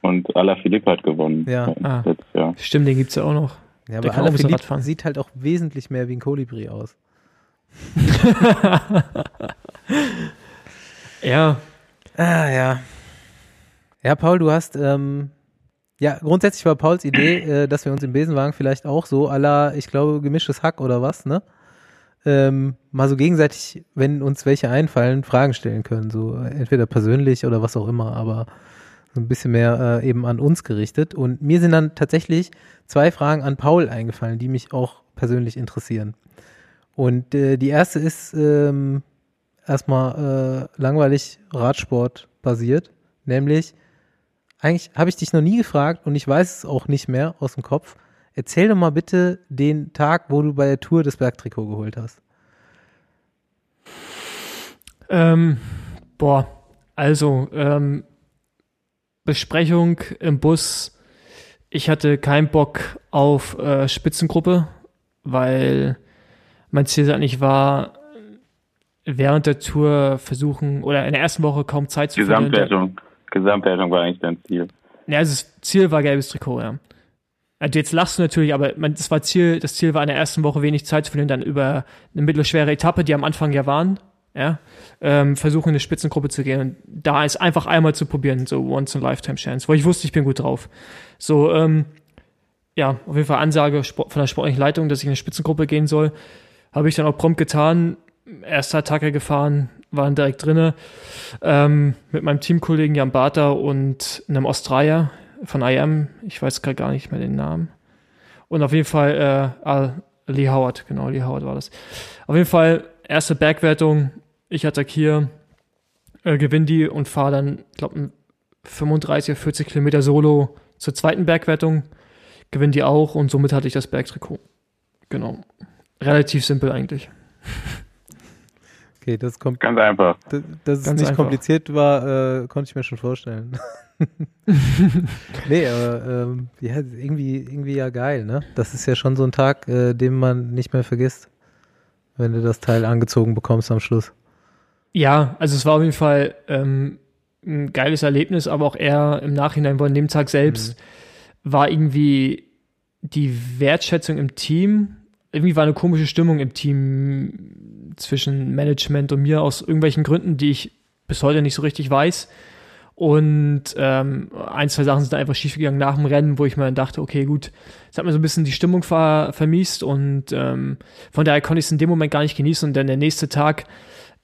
und Alaphilippe hat gewonnen. Ja. Ah. Letztes Jahr. Stimmt, den gibt's ja auch noch. Ja, der aber Alaphilippe Radfahren. sieht halt auch wesentlich mehr wie ein Kolibri aus. [laughs] Ja, Ah, ja. Ja, Paul, du hast, ähm, ja, grundsätzlich war Pauls Idee, äh, dass wir uns im Besenwagen vielleicht auch so aller, ich glaube, gemischtes Hack oder was, ne? Ähm, mal so gegenseitig, wenn uns welche einfallen, Fragen stellen können. So äh, entweder persönlich oder was auch immer, aber so ein bisschen mehr äh, eben an uns gerichtet. Und mir sind dann tatsächlich zwei Fragen an Paul eingefallen, die mich auch persönlich interessieren. Und äh, die erste ist ähm, erstmal äh, langweilig Radsport basiert, nämlich eigentlich habe ich dich noch nie gefragt und ich weiß es auch nicht mehr aus dem Kopf. Erzähl doch mal bitte den Tag, wo du bei der Tour das Bergtrikot geholt hast. ähm, boah, also, ähm, Besprechung im Bus. Ich hatte keinen Bock auf äh, Spitzengruppe, weil mein Ziel eigentlich war, während der Tour versuchen oder in der ersten Woche kaum Zeit zu verlieren. Gesamtwertung. Gesamtwertung war eigentlich dein Ziel. Ja, also das Ziel war gelbes Trikot, ja. Also jetzt lachst du natürlich, aber man, das war Ziel, das Ziel war in der ersten Woche wenig Zeit zu verlieren, dann über eine mittelschwere Etappe, die am Anfang ja waren, ja, ähm, versuchen in eine Spitzengruppe zu gehen und da ist einfach einmal zu probieren, so once in a lifetime chance, weil ich wusste, ich bin gut drauf. So, ähm, ja, auf jeden Fall Ansage von der sportlichen Leitung, dass ich in eine Spitzengruppe gehen soll, habe ich dann auch prompt getan. Erste Attacke gefahren, waren direkt drinne ähm, mit meinem Teamkollegen Jan Barter und einem Australier von IM, ich weiß gerade gar nicht mehr den Namen. Und auf jeden Fall äh, Al- Lee Howard, genau, Lee Howard war das. Auf jeden Fall erste Bergwertung, ich attackiere, äh, gewinne die und fahre dann, ich glaube, 35 oder 40 Kilometer Solo zur zweiten Bergwertung, gewinne die auch und somit hatte ich das Bergtrikot. Genau. Relativ simpel eigentlich. [laughs] Okay, das kommt, Ganz einfach. das, dass es nicht einfach. kompliziert war, äh, konnte ich mir schon vorstellen. [laughs] [laughs] nee, aber ähm, ja, irgendwie, irgendwie ja geil, ne? Das ist ja schon so ein Tag, äh, den man nicht mehr vergisst. wenn du das Teil angezogen bekommst am Schluss. Ja, also es war auf jeden Fall ähm, ein geiles Erlebnis, aber auch eher im Nachhinein, wo an dem Tag selbst mhm. war irgendwie die Wertschätzung im Team, irgendwie war eine komische Stimmung im Team zwischen Management und mir aus irgendwelchen Gründen, die ich bis heute nicht so richtig weiß. Und ähm, ein, zwei Sachen sind einfach schiefgegangen nach dem Rennen, wo ich mir dann dachte, okay, gut, es hat mir so ein bisschen die Stimmung ver vermiest und ähm, von daher konnte ich es in dem Moment gar nicht genießen. Und dann der nächste Tag,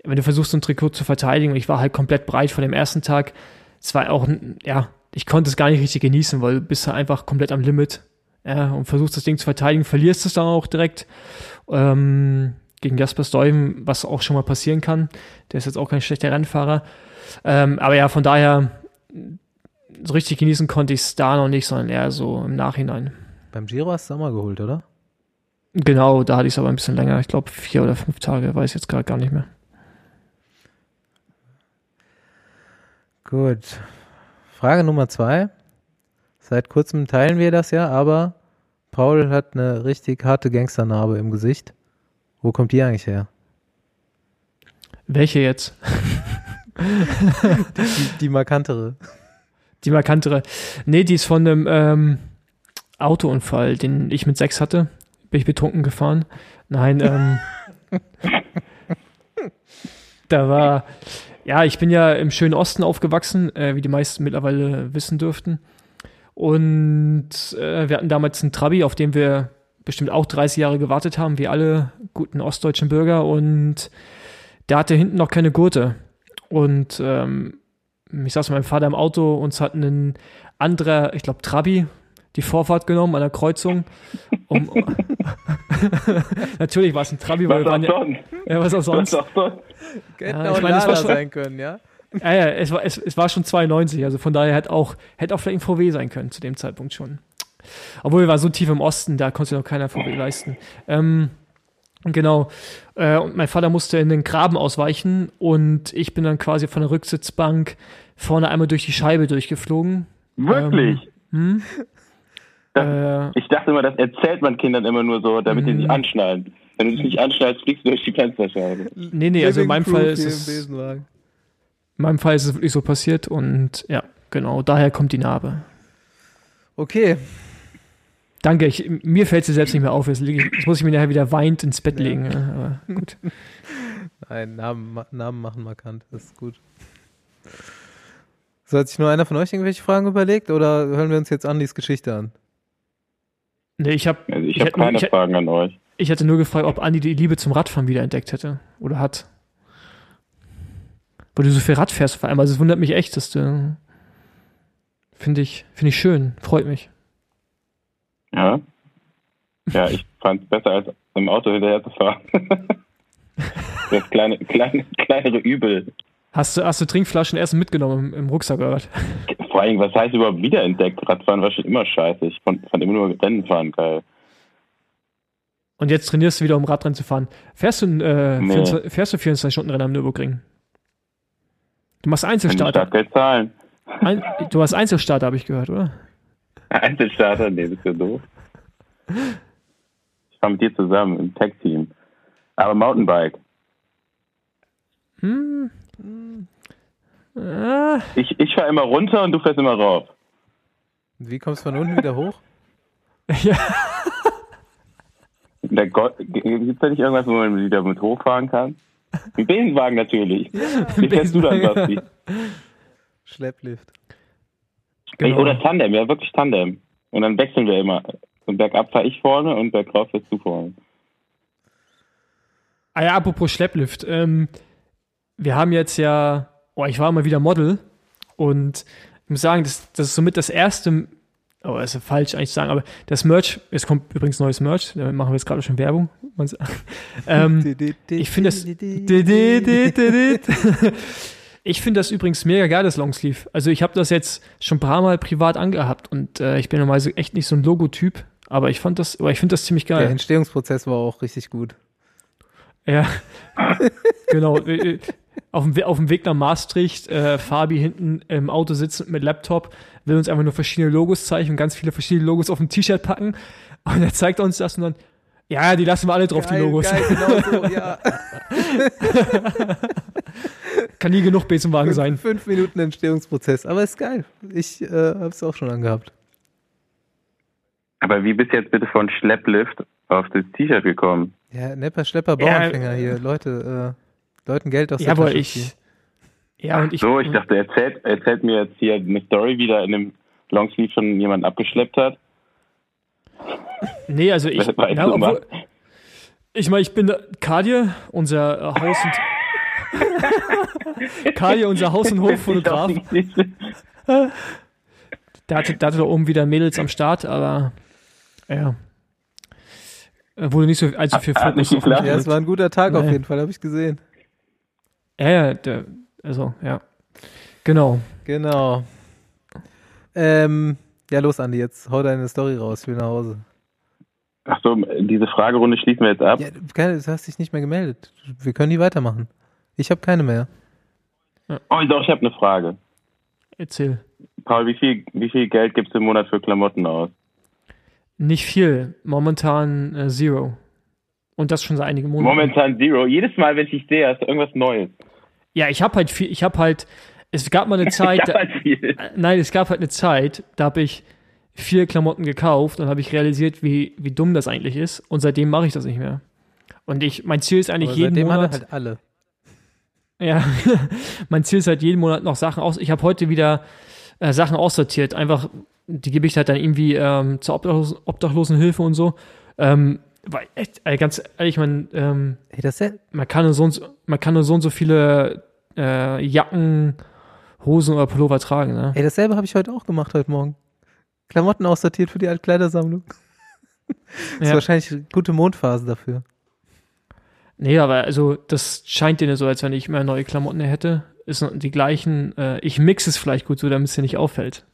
wenn du versuchst, so ein Trikot zu verteidigen, und ich war halt komplett breit von dem ersten Tag, es war auch, ja, ich konnte es gar nicht richtig genießen, weil du bist halt einfach komplett am Limit ja, und versuchst das Ding zu verteidigen, verlierst es dann auch direkt. Ähm, gegen Jasper Stuyven, was auch schon mal passieren kann. Der ist jetzt auch kein schlechter Rennfahrer. Ähm, aber ja, von daher, so richtig genießen konnte ich es da noch nicht, sondern eher so im Nachhinein. Beim Giro hast du es auch mal geholt, oder? Genau, da hatte ich es aber ein bisschen länger. Ich glaube, vier oder fünf Tage, weiß ich jetzt gerade gar nicht mehr. Gut. Frage Nummer zwei. Seit kurzem teilen wir das ja, aber Paul hat eine richtig harte Gangsternarbe im Gesicht. Wo kommt die eigentlich her? Welche jetzt? [laughs] [laughs] die, die markantere. Die markantere. Nee, die ist von einem ähm, Autounfall, den ich mit sechs hatte. Bin ich betrunken gefahren. Nein, ähm, [laughs] da war, ja, ich bin ja im schönen Osten aufgewachsen, äh, wie die meisten mittlerweile wissen dürften. Und äh, wir hatten damals einen Trabi, auf dem wir bestimmt auch 30 Jahre gewartet haben, wie alle guten ostdeutschen Bürger. Und der hatte hinten noch keine Gurte. Und ähm, ich saß mit meinem Vater im Auto, uns hat ein anderer, ich glaube Trabi, die Vorfahrt genommen an der Kreuzung. Um, [laughs] [laughs] Natürlich war es ein Trabi, weil was wir waren ja, [laughs] ja, was auch sonst. Was auch ja, ich meine, es war schon, sein können, ja. Ja, ja, es war, es, es war schon 92, also von daher hätte auch, hätte auch vielleicht ein VW sein können zu dem Zeitpunkt schon. Obwohl wir waren so tief im Osten, da konnte sich noch keiner VW leisten. Ähm, Genau. Äh, und mein Vater musste in den Graben ausweichen und ich bin dann quasi von der Rücksitzbank vorne einmal durch die Scheibe durchgeflogen. Wirklich? Ähm, hm? das, äh, ich dachte immer, das erzählt man Kindern immer nur so, damit die sich hm. anschnallen. Wenn du dich nicht anschnallst, fliegst du durch die Fensterscheibe. Nee, nee, also in meinem Fall ist es. In meinem Fall ist es wirklich so passiert und ja, genau, daher kommt die Narbe. Okay, Danke, ich, mir fällt sie selbst nicht mehr auf. Jetzt, jetzt, muss ich mir nachher wieder weint ins Bett ja. legen. Aber gut. [laughs] Nein, Namen, Namen machen markant, das ist gut. So, hat sich nur einer von euch irgendwelche Fragen überlegt oder hören wir uns jetzt Andis Geschichte an? Nee, ich habe also ich, ich hab keine ich, Fragen an euch. Ich hatte nur gefragt, ob Andi die Liebe zum Radfahren wieder entdeckt hätte oder hat. Weil du so viel Rad fährst vor allem. Also es wundert mich echt, dass du. Finde ich, finde ich schön, freut mich. Ja. Ja, ich fand es besser als im Auto hinterher zu fahren. [laughs] das kleine, kleine, kleinere Übel. Hast du, hast du Trinkflaschen erst mitgenommen im, im Rucksack oder was? Vor allem, was heißt überhaupt wiederentdeckt? Radfahren war schon immer scheiße. Ich fand, fand immer nur Rennen fahren geil. Und jetzt trainierst du wieder, um Radrennen zu fahren. Fährst du, äh, nee. 24, fährst du 24 Stunden Rennen am Nürburgring? Du machst Einzelstarter. Startgeld zahlen. Ein, du hast Einzelstarter, habe ich gehört, oder? [laughs] Einzelstarter? Nee, das ist ja doof. Ich fahre mit dir zusammen im Tag-Team. Aber Mountainbike. Hm. Ah. Ich, ich fahre immer runter und du fährst immer rauf. Wie kommst du von unten wieder hoch? [laughs] ja. Gibt es da nicht irgendwas, wo man wieder mit hochfahren kann? Ein Besenwagen natürlich. Ja, Wie fährst du dann, Basti? Schlepplift. Genau. Oder Tandem, ja, wirklich Tandem. Und dann wechseln wir immer. Und bergab fahre ich vorne und bergauf fährst du vorne. Ah ja, apropos Schlepplift. Ähm, wir haben jetzt ja, oh, ich war mal wieder Model und ich muss sagen, das, das ist somit das erste, oh, das ist falsch eigentlich zu sagen, aber das Merch, es kommt übrigens neues Merch, da machen wir jetzt gerade schon Werbung. [laughs] ähm, [laughs] ich finde das. [laughs] Ich finde das übrigens mega geil, das Longsleeve. Also ich habe das jetzt schon ein paar Mal privat angehabt und äh, ich bin normalerweise echt nicht so ein Logotyp, aber ich fand das, aber ich finde das ziemlich geil. Der Entstehungsprozess war auch richtig gut. Ja, [laughs] genau. Äh, äh, auf dem, auf dem Weg nach Maastricht, äh, Fabi hinten im Auto sitzend mit Laptop, will uns einfach nur verschiedene Logos zeichnen, ganz viele verschiedene Logos auf dem T-Shirt packen. Und er zeigt uns das und dann, Ja, die lassen wir alle drauf, geil, die Logos. Geil, genau so, ja. [laughs] [laughs] Kann nie genug Besenwagen sein. Fünf Minuten Entstehungsprozess, aber ist geil. Ich äh, habe es auch schon angehabt. Aber wie bist du jetzt bitte von Schlepplift auf das T-Shirt gekommen? Ja, Nepper, Schlepper, Ja, Bauernfänger hier. Leute, äh, Leuten Geld aus Ja, der aber Tasche ich. ziehen. Ja, und ich. so, ich dachte, erzählt, erzählt mir jetzt hier eine Story, wie da in dem Longsleeve schon jemand abgeschleppt hat. Nee, also ich. [laughs] Na, obwohl, ich meine, ich bin Kadir, unser äh, Haus und. [laughs] Kadir, unser Haus- und Hoffotograf. [laughs] Der hatte, der hatte da oben wieder Mädels am Start, aber. Ja. Wurde nicht so allzu viel Hat nicht Fokus auf. Ja, es war ein guter Tag auf Nee. jeden Fall, habe ich gesehen. Ja, ja, der, also, ja. Genau. Genau. Ähm, ja, los, Andi, jetzt hau deine Story raus, ich will nach Hause. Achso, diese Fragerunde schließen wir jetzt ab. Ja, keine, du hast dich nicht mehr gemeldet. Wir können die weitermachen. Ich habe keine mehr. Oh, doch, ich habe eine Frage. Erzähl. Paul, wie viel, wie viel Geld gibst du im Monat für Klamotten aus? Nicht viel. Momentan äh, Zero. Und das schon seit einigen Monaten. Momentan Zero. Jedes Mal, wenn ich dich sehe, hast du irgendwas Neues. Ja, ich habe halt viel, ich habe halt, es gab mal eine [laughs] Zeit, Ich hab halt viel. äh, nein, es gab halt eine Zeit, da habe ich vier Klamotten gekauft und habe ich realisiert, wie, wie dumm das eigentlich ist. Und seitdem mache ich das nicht mehr. Und ich, mein Ziel ist eigentlich Aber jeden Monat. halt alle. Ja, mein Ziel ist halt jeden Monat noch Sachen aus. Ich habe heute wieder äh, Sachen aussortiert. Einfach, die gebe ich halt dann irgendwie ähm, zur Obdachlosen, Obdachlosenhilfe und so. Ähm, weil echt, ey, ganz ehrlich, man, ähm, Ey, das ist ja, man kann nur so und so, man kann nur so und so viele äh, Jacken, Hosen oder Pullover tragen. Ne? ey, dasselbe habe ich heute auch gemacht, heute Morgen. Klamotten aussortiert für die Altkleidersammlung. [laughs] Das ist Ja. wahrscheinlich eine gute Mondphase dafür. Nee, aber also das scheint dir so, als wenn ich mehr neue Klamotten hätte. Ist die gleichen. Äh, ich mix es vielleicht gut so, damit es dir nicht auffällt.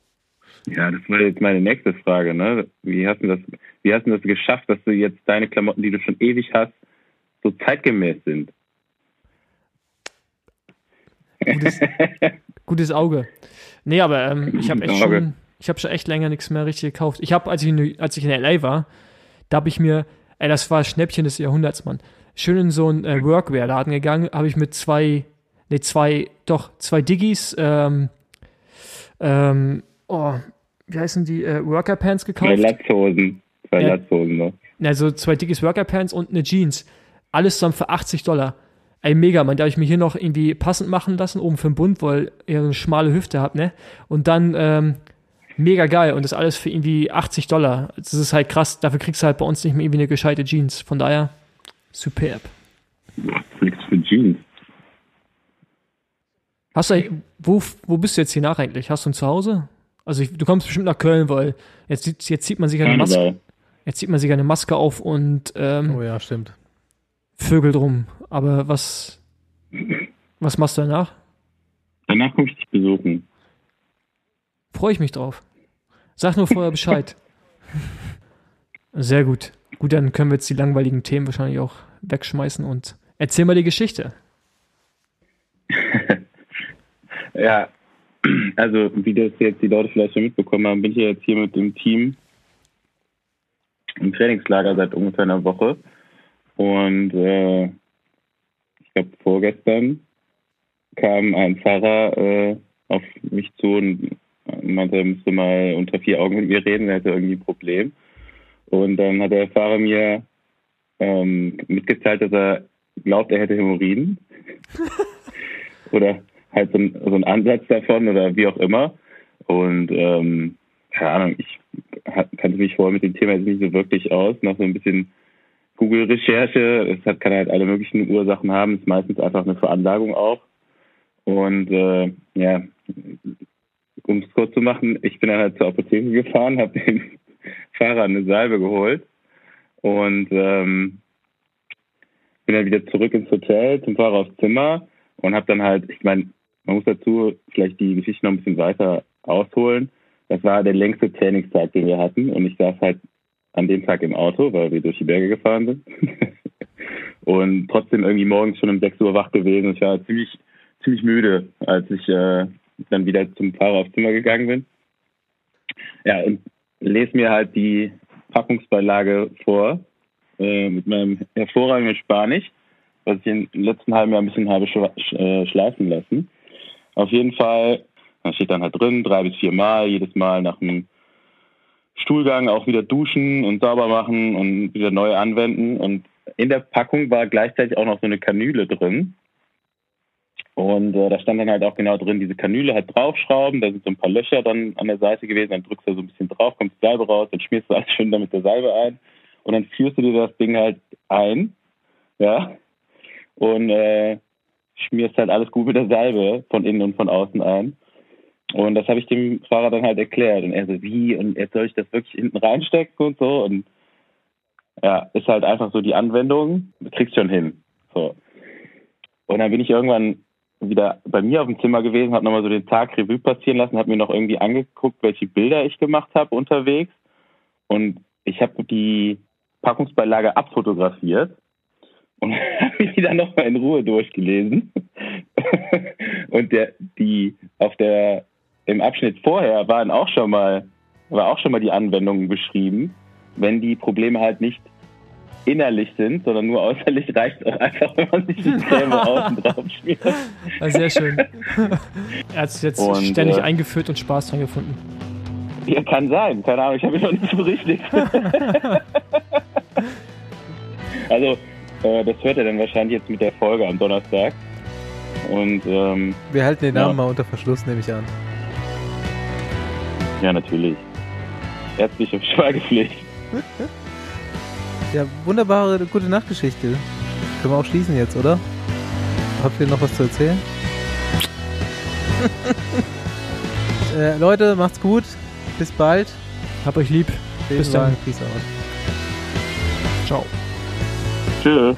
Ja, das war jetzt meine nächste Frage, ne? Wie hast du das, wie hast du das geschafft, dass du jetzt deine Klamotten, die du schon ewig hast, so zeitgemäß sind? Gutes, [laughs] gutes Auge. Nee, aber ähm, ich habe echt schon, ich habe schon echt länger nichts mehr richtig gekauft. Ich habe, als ich in, New- als ich in LA war, da habe ich mir, ey, das war das Schnäppchen des Jahrhunderts, Mann. Schön in so einen äh, Workwear-Laden gegangen, habe ich mit zwei, nee, zwei, doch, zwei Diggis, ähm, ähm, oh, wie heißen die, äh, Worker-Pants Zwei gekauft. Latzhosen. Zwei Ja. Latzhosen noch. Also zwei dickes Worker-Pants und eine Jeans. Alles zusammen für 80 Dollar. Ey, mega, man. Da habe ich mir hier noch irgendwie passend machen lassen, oben für den Bund, weil ihr eine schmale Hüfte habt, ne? Und dann, ähm, mega geil. Und das alles für irgendwie 80 Dollar. Das ist halt krass. Dafür kriegst du halt bei uns nicht mehr irgendwie eine gescheite Jeans. Von daher, superb. Nichts für Jeans. Hast du, wo, wo bist du jetzt hier nach eigentlich? Hast du ein Zuhause? Also ich, du kommst bestimmt nach Köln, weil jetzt, sieht- jetzt sieht man sich eine Maske, jetzt sieht man sich eine Maske auf und ähm, Oh ja, stimmt. Vögel drum. Aber was, was machst du danach? Danach komme ich dich besuchen. Freue ich mich drauf. Sag nur vorher Bescheid. [laughs] Sehr gut. Gut, dann können wir jetzt die langweiligen Themen wahrscheinlich auch wegschmeißen und erzähl mal die Geschichte. [laughs] Ja, also wie das jetzt die Leute vielleicht schon mitbekommen haben, bin ich jetzt hier mit dem Team im Trainingslager seit ungefähr einer Woche. Und äh, ich glaube vorgestern kam ein Fahrer äh, auf mich zu und meinte, er müsste mal unter vier Augen mit mir reden, er hätte irgendwie ein Problem. Und dann hat der Fahrer mir ähm, mitgeteilt, dass er glaubt, er hätte Hämorrhoiden. [laughs] oder halt so ein, so ein Ansatz davon oder wie auch immer. Und ähm, keine Ahnung, ich kannte mich vorher mit dem Thema jetzt nicht so wirklich aus. Nach so ein bisschen Google-Recherche, es hat, kann halt alle möglichen Ursachen haben, ist meistens einfach eine Veranlagung auch. Und äh, ja, um es kurz zu machen, ich bin dann halt zur Apotheke gefahren, habe dem Fahrer eine Salbe geholt und ähm, bin dann wieder zurück ins Hotel zum Fahrer aufs Zimmer und habe dann halt, ich meine, man muss dazu vielleicht die Geschichte noch ein bisschen weiter ausholen. Das war der längste Trainingstag, den wir hatten und ich saß halt an dem Tag im Auto, weil wir durch die Berge gefahren sind. [laughs] und trotzdem irgendwie morgens schon um 6 Uhr wach gewesen. Ich war ziemlich, ziemlich müde, als ich äh, dann wieder zum Fahrer aufs Zimmer gegangen bin. Ja, und lese mir halt die Packungsbeilage vor äh, mit meinem hervorragenden Spanisch, was ich im letzten halben Jahr ein bisschen habe äh, schleifen lassen. Auf jeden Fall, da steht dann halt drin, drei bis vier Mal, jedes Mal nach dem Stuhlgang auch wieder duschen und sauber machen und wieder neu anwenden. Und in der Packung war gleichzeitig auch noch so eine Kanüle drin. Und äh, da stand dann halt auch genau drin, diese Kanüle halt draufschrauben, da sind so ein paar Löcher dann an der Seite gewesen, dann drückst du so ein bisschen drauf, kommt die Salbe raus, dann schmierst du alles schön damit der Salbe ein und dann führst du dir das Ding halt ein, ja, und äh, schmierst halt alles gut mit der Salbe von innen und von außen ein. Und das habe ich dem Fahrer dann halt erklärt. Und er so, wie? Und jetzt soll ich das wirklich hinten reinstecken und so? Und ja, ist halt einfach so die Anwendung, du kriegst schon hin. So. Und dann bin ich irgendwann wieder bei mir auf dem Zimmer gewesen, habe nochmal so den Tag Revue passieren lassen, habe mir noch irgendwie angeguckt, welche Bilder ich gemacht habe unterwegs. Und ich habe die Packungsbeilage abfotografiert und [laughs] habe die dann nochmal in Ruhe durchgelesen. [laughs] und der, die auf der im Abschnitt vorher waren auch schon mal war auch schon mal die Anwendungen beschrieben, wenn die Probleme halt nicht innerlich sind, sondern nur äußerlich reicht es auch einfach, [laughs] wenn man sich die Creme [laughs] außen drauf schmiert. Sehr schön. [laughs] er hat es jetzt und, ständig äh, eingeführt und Spaß dran gefunden. Ja, kann sein. Keine Ahnung, ich habe ihn noch nicht berichtigt. also, äh, das hört er dann wahrscheinlich jetzt mit der Folge am Donnerstag. Und, ähm, Wir halten den Namen ja. mal unter Verschluss, nehme ich an. Ja, natürlich. Ärztliche Schweigepflicht. Ja, wunderbare gute Nachtgeschichte. Können wir auch schließen jetzt, oder? Habt ihr noch was zu erzählen? [laughs] äh, Leute, macht's gut. Bis bald. Hab euch lieb. Bis dann. Peace out. Ciao. Tschüss.